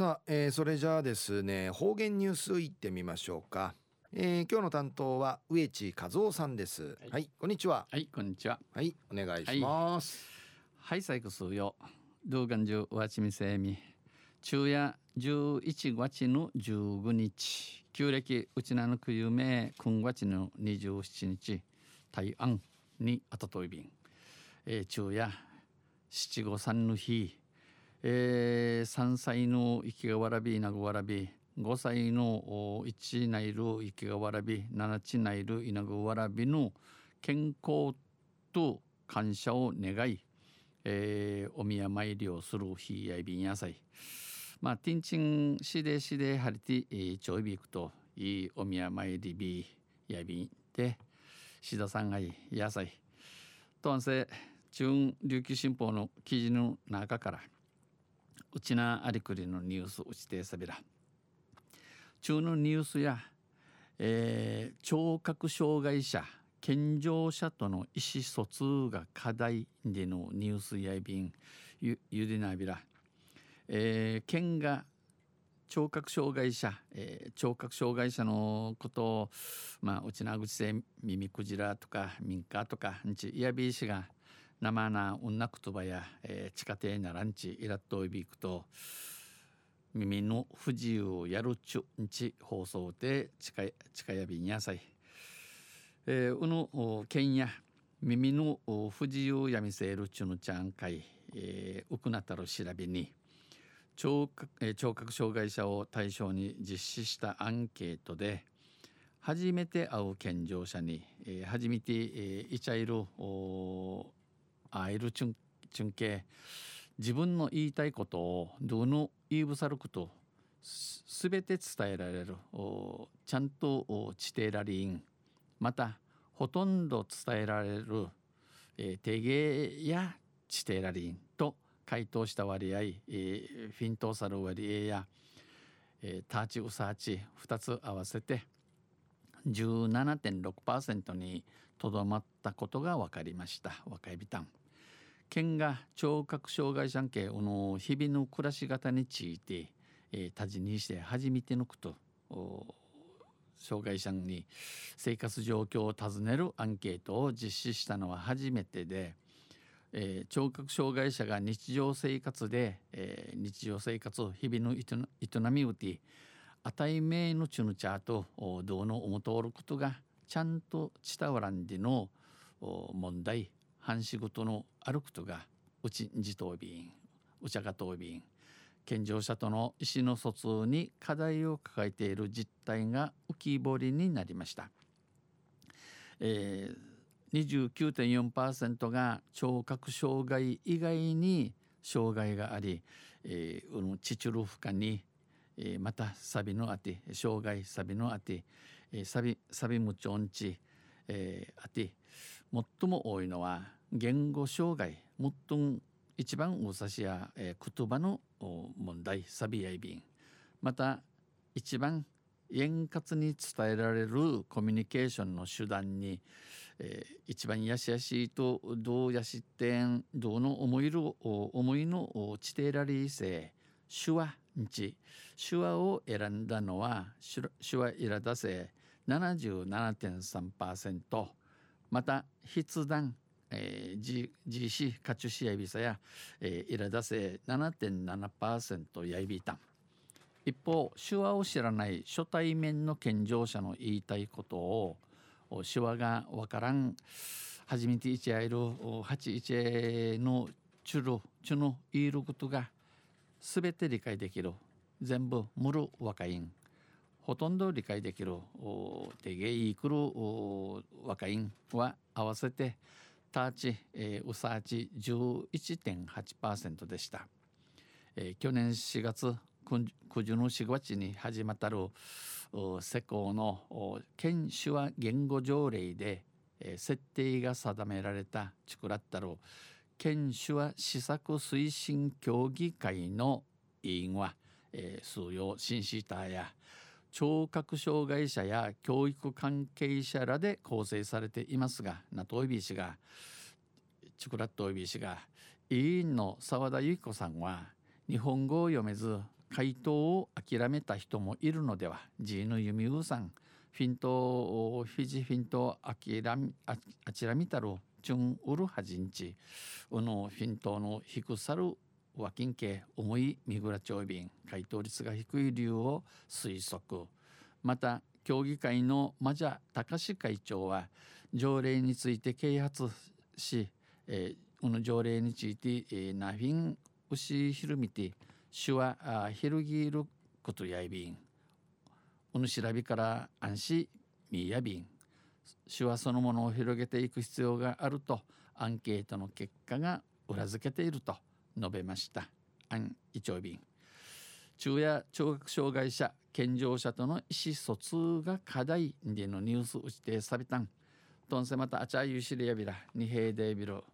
さあ、えー、それじゃあですね方言ニュースいってみましょうか、えー、今日の担当は植地和夫さんです、はい、はい、こんにちは。はいこんにちは。はいお願いします。はい、最後数よ。動画中わちみせみ。昼夜11月の15日。旧暦うちなのくゆめ今月の27日。台湾にあたといびん、えー、昼夜七五三の日、えー、3歳の生きがわらびなぐわらび5歳の1ナイル生きがわらび7ちナイルいなぐわらびの健康と感謝を願い、えー、お宮参りをする日やいびんやさい。まあ、ティンチンしでしではりて、えー、ちょいびくといいお宮参りびやびんで、志田さんがいい野菜。とんせ、中琉球新報の記事の中からうちなありくりのニュースうちてさびら。中のニュースや、えー、聴覚障害者健常者との意思疎通が課題でのニュースやいびんゆゆでなびら、えー、県が聴覚障害者、えー、聴覚障害者のことを、まあ、うちなぐちせ耳くじらとか民家とかんちいやびいしが生な女言葉や、えー、地下亭ならんちイラッといびくと耳の不自由をやるちゅんち放送で近近やびんやさい、えー、うの県や耳の不自由やみせるちゅのちゃんかい、えー、うくなたる調べに聴覚,、えー、聴覚障害者を対象に実施したアンケートで初めて会う健常者に、えー、初めて、えー、いちゃいる会えるちゅんちゅんけ自分の言いたいことをどの言いぶさることすべて伝えられるちゃんと地底ラリンまたほとんど伝えられる、えー、手芸や地底ラリンと回答した割合、えー、フィントーサル割合や、えー、ターチウサーチ2つ合わせて17.6%にとどまったことが分かりました若いビタン。県が聴覚障害者系の日々の暮らし方について、えー、多事にして初めてのこと障害者に生活状況を尋ねるアンケートを実施したのは初めてで、えー、聴覚障害者が日常生活で、えー、日常生活を日々の営みうて値名のチュヌチャーとどうの思とおることがちゃんと伝わらんでの問題半仕事の歩くとがうちんじとびんうちゃがとびん健常者との意思の疎通に課題を抱えている実態が浮き彫りになりました。えー、29.4%が聴覚障害以外に障害があり、えー、チチュルフカに、えー、またサビのあて障害サビのあて、えー、サビサビムチョンチ、えー、あて最も多いのは言語障害最も一番大さしや、えー、言葉の問題サビやいびん。また一番円滑に伝えられるコミュニケーションの手段に、えー、一番やしやしとどうやしってんどうの思いる思いの地底ラリー性手話んち。手話を選んだのは手話いらだせ77.3%また筆談えー、GC カチュシヤビサや、えー、イラダセ7.7%やびた一方手話を知らない初対面の健常者の言いたいことを手話がわからん初めていちゃいる八一のチュルチュの言いることが全て理解できる。全部無る若いん。ほとんど理解できる手芸いくる若いんは合わせてターチ、えー、ウサーチ11.8%でした、えー、去年4月九十の4月に始まったる施行の県手話言語条例で、えー、設定が定められたチクラッタる県手話施策推進協議会の委員は、えー、数用シンシーターや聴覚障害者や教育関係者らで構成されていますがナトイビー氏がチクラットイビー氏が委員の澤田由紀子さんは日本語を読めず回答を諦めた人もいるのではジーヌユミウさんフィントフィジフィントあきらみああちらみたるチュンウルハジンチうのフィントの低さる和金系重い三倉町便回答率が低い理由を推測。また協議会のマジャ隆会長は条例について啓発し、えー、この条例について、えー、ナフィンウシヒルミティ手話ヒルギールことやいびん。おぬ調べから安心みやびん。手話そのものを広げていく必要があるとアンケートの結果が裏付けていると。述べました。アンイチョビン。中夜聴覚障害者健常者との意思疎通が課題でのニュースを指定されたん。とんせまたあちゃゆしりやびらにへいでびろ。